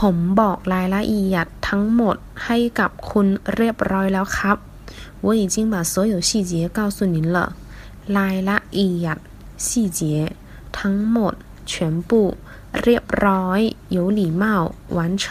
ผมบอกรายละเอียดทั้งหมดให้กับคุณเรียบร้อยแล้วครับ我已经把所有细节告诉您了รายละเอียด细节ทั้งหมด全部เรียบร้อย有礼貌完成